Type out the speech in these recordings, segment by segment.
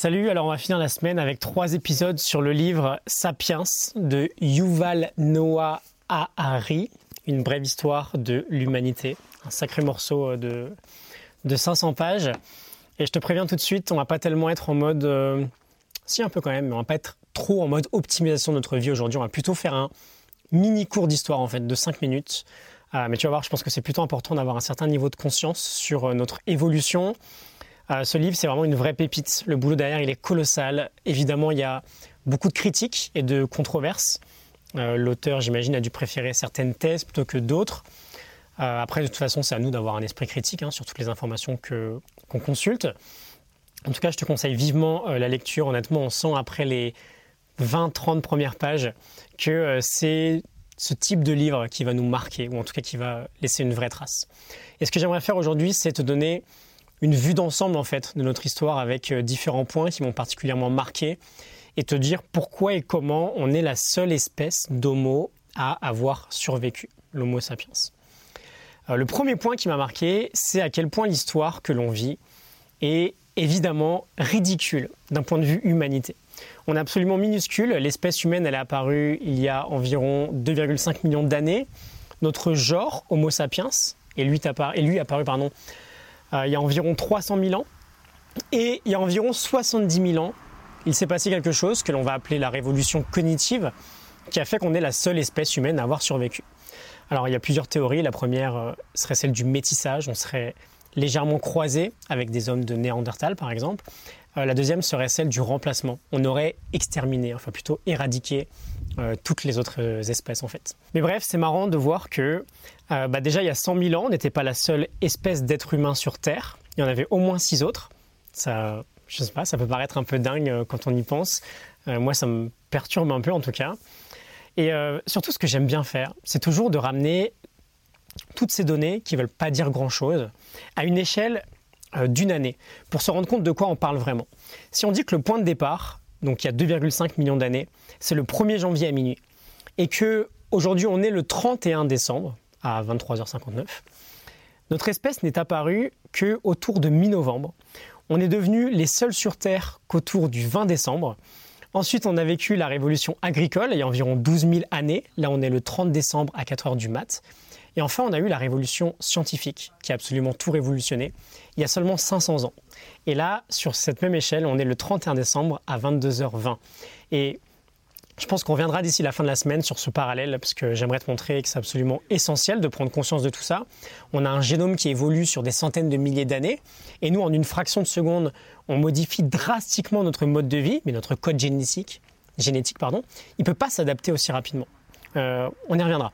Salut, alors on va finir la semaine avec trois épisodes sur le livre Sapiens de Yuval Noah Harari, une brève histoire de l'humanité, un sacré morceau de, de 500 pages. Et je te préviens tout de suite, on va pas tellement être en mode, euh, si un peu quand même, mais on va pas être trop en mode optimisation de notre vie aujourd'hui, on va plutôt faire un mini cours d'histoire en fait de 5 minutes. Euh, mais tu vas voir, je pense que c'est plutôt important d'avoir un certain niveau de conscience sur euh, notre évolution, euh, ce livre, c'est vraiment une vraie pépite. Le boulot derrière, il est colossal. Évidemment, il y a beaucoup de critiques et de controverses. Euh, l'auteur, j'imagine, a dû préférer certaines thèses plutôt que d'autres. Euh, après, de toute façon, c'est à nous d'avoir un esprit critique hein, sur toutes les informations qu'on consulte. En tout cas, je te conseille vivement la lecture. Honnêtement, on sent après les 20-30 premières pages que c'est ce type de livre qui va nous marquer, ou en tout cas qui va laisser une vraie trace. Et ce que j'aimerais faire aujourd'hui, c'est te donner une vue d'ensemble en fait de notre histoire avec euh, différents points qui m'ont particulièrement marqué et te dire pourquoi et comment on est la seule espèce d'homo à avoir survécu, l'homo sapiens. Euh, le premier point qui m'a marqué, c'est à quel point l'histoire que l'on vit est évidemment ridicule d'un point de vue humanité. On est absolument minuscule, l'espèce humaine elle est apparue il y a environ 2,5 millions d'années. Notre genre, Homo sapiens, et lui, apparu pardon, euh, il y a environ 300 000 ans. Et il y a environ 70 000 ans, il s'est passé quelque chose que l'on va appeler la révolution cognitive, qui a fait qu'on est la seule espèce humaine à avoir survécu. Alors il y a plusieurs théories. La première euh, serait celle du métissage. On serait légèrement croisé avec des hommes de Néandertal, par exemple. Euh, la deuxième serait celle du remplacement. On aurait exterminé, enfin plutôt éradiqué toutes les autres espèces en fait. Mais bref, c'est marrant de voir que euh, bah déjà, il y a 100 000 ans, on n'était pas la seule espèce d'être humain sur Terre. Il y en avait au moins six autres. Ça, je sais pas, ça peut paraître un peu dingue euh, quand on y pense. Euh, moi, ça me perturbe un peu en tout cas. Et surtout, ce que j'aime bien faire, c'est toujours de ramener toutes ces données qui ne veulent pas dire grand-chose à une échelle d'une année pour se rendre compte de quoi on parle vraiment. Si on dit que le point de départ, donc il y a 2,5 millions d'années, c'est le 1er janvier à minuit, et que aujourd'hui on est le 31 décembre, à 23h59. Notre espèce n'est apparue que autour de mi-novembre. On est devenus les seuls sur Terre qu'autour du 20 décembre. Ensuite, on a vécu la révolution agricole il y a environ 12 000 années. Là, on est le 30 décembre à 4 h du mat. Et enfin, on a eu la révolution scientifique qui a absolument tout révolutionné il y a seulement 500 ans. Et là, sur cette même échelle, on est le 31 décembre à 22h20. Et je pense qu'on reviendra d'ici la fin de la semaine sur ce parallèle, parce que j'aimerais te montrer que c'est absolument essentiel de prendre conscience de tout ça. On a un génome qui évolue sur des centaines de milliers d'années, et nous, en une fraction de seconde, on modifie drastiquement notre mode de vie, mais notre code génétique, génétique pardon, il ne peut pas s'adapter aussi rapidement. Euh, on y reviendra.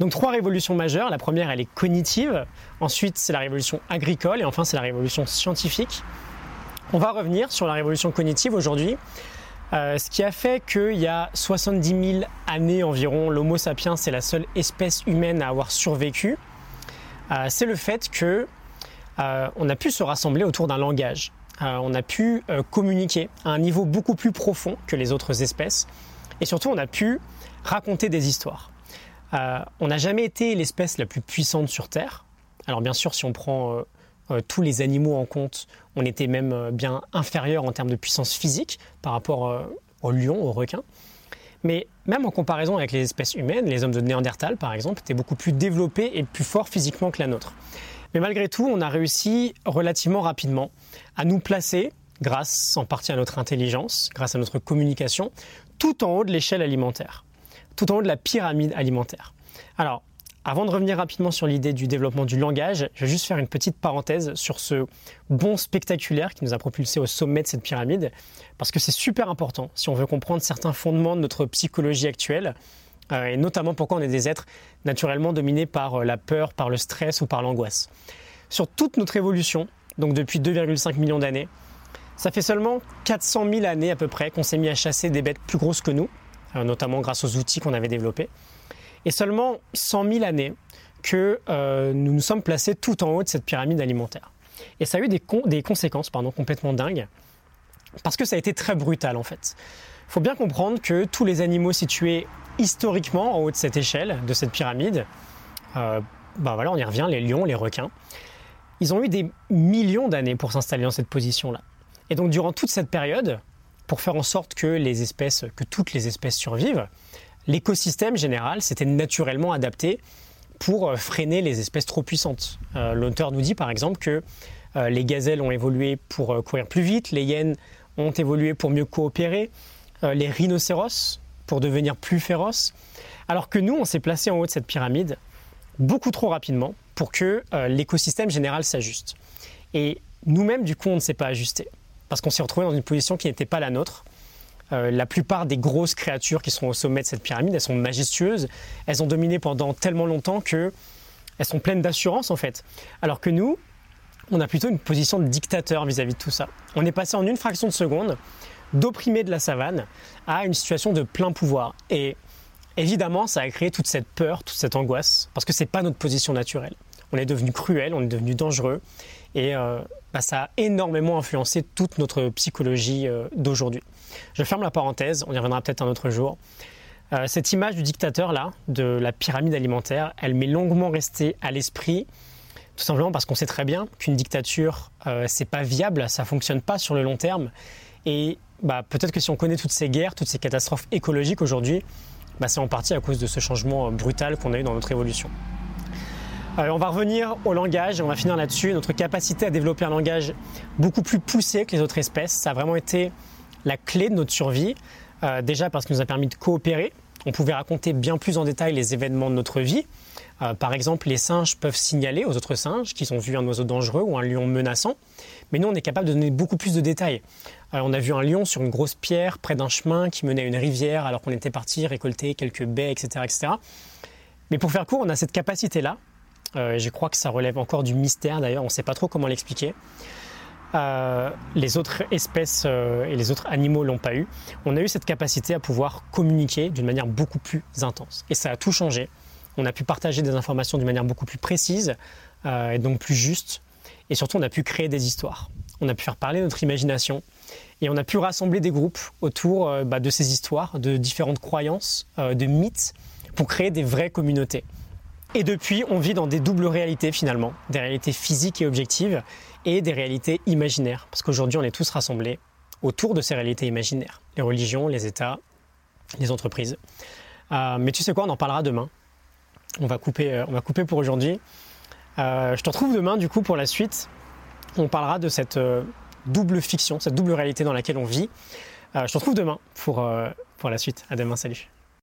Donc trois révolutions majeures. La première, elle est cognitive. Ensuite, c'est la révolution agricole. Et enfin, c'est la révolution scientifique. On va revenir sur la révolution cognitive aujourd'hui. Euh, ce qui a fait qu'il y a 70 000 années environ, l'Homo sapiens est la seule espèce humaine à avoir survécu, euh, c'est le fait que euh, on a pu se rassembler autour d'un langage. on a pu communiquer à un niveau beaucoup plus profond que les autres espèces, et surtout on a pu raconter des histoires. On n'a jamais été l'espèce la plus puissante sur Terre. Alors bien sûr, si on prend euh, tous les animaux en compte, on était même euh, bien inférieur en termes de puissance physique par rapport euh, aux lions, aux requins. Mais même en comparaison avec les espèces humaines, les hommes de Néandertal par exemple étaient beaucoup plus développés et plus forts physiquement que la nôtre. Mais malgré tout, on a réussi relativement rapidement à nous placer, grâce en partie à notre intelligence, grâce à notre communication, tout en haut de l'échelle alimentaire, tout en haut de la pyramide alimentaire. Alors, avant de revenir rapidement sur l'idée du développement du langage, je vais juste faire une petite parenthèse sur ce bond spectaculaire qui nous a propulsé au sommet de cette pyramide, parce que c'est super important si on veut comprendre certains fondements de notre psychologie actuelle, euh, et notamment pourquoi on est des êtres naturellement dominés par euh, la peur, par le stress ou par l'angoisse. Sur toute notre évolution, donc depuis 2,5 millions d'années, ça fait seulement 400 000 années à peu près qu'on s'est mis à chasser des bêtes plus grosses que nous, notamment grâce aux outils qu'on avait développés et seulement 100 000 années que euh, nous nous sommes placés tout en haut de cette pyramide alimentaire. Et ça a eu des, conséquences pardon, complètement dingues, parce que ça a été très brutal en fait. Il faut bien comprendre que tous les animaux situés historiquement en haut de cette échelle, de cette pyramide, euh, bah voilà, on y revient, les lions, les requins, ils ont eu des millions d'années pour s'installer dans cette position-là. Et donc durant toute cette période, pour faire en sorte que les espèces, que toutes les espèces survivent, l'écosystème général s'était naturellement adapté pour euh, freiner les espèces trop puissantes. Euh, l'auteur nous dit par exemple que euh, les gazelles ont évolué pour courir plus vite, les hyènes ont évolué pour mieux coopérer, les rhinocéros pour devenir plus féroces, alors que nous, on s'est placé en haut de cette pyramide beaucoup trop rapidement pour que l'écosystème général s'ajuste. Et nous-mêmes, du coup, on ne s'est pas ajusté parce qu'on s'est retrouvé dans une position qui n'était pas la nôtre. Euh, la plupart des grosses créatures qui sont au sommet de cette pyramide, elles sont majestueuses. Elles ont dominé pendant tellement longtemps que elles sont pleines d'assurance en fait. Alors que nous, on a plutôt une position de dictateur vis-à-vis de tout ça. On est passé en une fraction de seconde d'opprimé de la savane à une situation de plein pouvoir. Et évidemment, ça a créé toute cette peur, toute cette angoisse, parce que c'est pas notre position naturelle. On est devenu cruel, on est devenu dangereux, et euh, bah, ça a énormément influencé toute notre psychologie euh, d'aujourd'hui. Je ferme la parenthèse, on y reviendra peut-être un autre jour. Euh, cette image du dictateur là, de la pyramide alimentaire, elle m'est longuement restée à l'esprit, tout simplement parce qu'on sait très bien qu'une dictature, euh, c'est pas viable, ça fonctionne pas sur le long terme. Et bah, peut-être que si on connaît toutes ces guerres, toutes ces catastrophes écologiques aujourd'hui, bah, c'est en partie à cause de ce changement brutal qu'on a eu dans notre évolution. Euh, on va revenir au langage, on va finir là-dessus. Notre capacité à développer un langage beaucoup plus poussé que les autres espèces, ça a vraiment été la clé de notre survie. Euh, déjà parce qu'il nous a permis de coopérer. On pouvait raconter bien plus en détail les événements de notre vie. Euh, par exemple, les singes peuvent signaler aux autres singes qu'ils ont vu un oiseau dangereux ou un lion menaçant. Mais nous, on est capable de donner beaucoup plus de détails. on a vu un lion sur une grosse pierre près d'un chemin qui menait à une rivière alors qu'on était parti récolter quelques baies, etc., etc. Mais pour faire court, on a cette capacité-là euh, je crois que ça relève encore du mystère d'ailleurs, on ne sait pas trop comment l'expliquer. Euh, les autres espèces euh, et les autres animaux l'ont pas eu. On a eu cette capacité à pouvoir communiquer d'une manière beaucoup plus intense. Et ça a tout changé. On a pu partager des informations d'une manière beaucoup plus précise et donc plus juste. Et surtout, on a pu créer des histoires. On a pu faire parler notre imagination. Et on a pu rassembler des groupes autour bah, de ces histoires, de différentes croyances, de mythes, pour créer des vraies communautés. Et depuis, on vit dans des doubles réalités finalement, des réalités physiques et objectives et des réalités imaginaires, parce qu'aujourd'hui on est tous rassemblés autour de ces réalités imaginaires, les religions, les États, les entreprises. Euh, mais tu sais quoi, on en parlera demain. On va couper, euh, on va couper pour aujourd'hui. Euh, je te retrouve demain du coup pour la suite. On parlera de cette double fiction, cette double réalité dans laquelle on vit. je te retrouve demain pour, pour la suite. À demain, salut.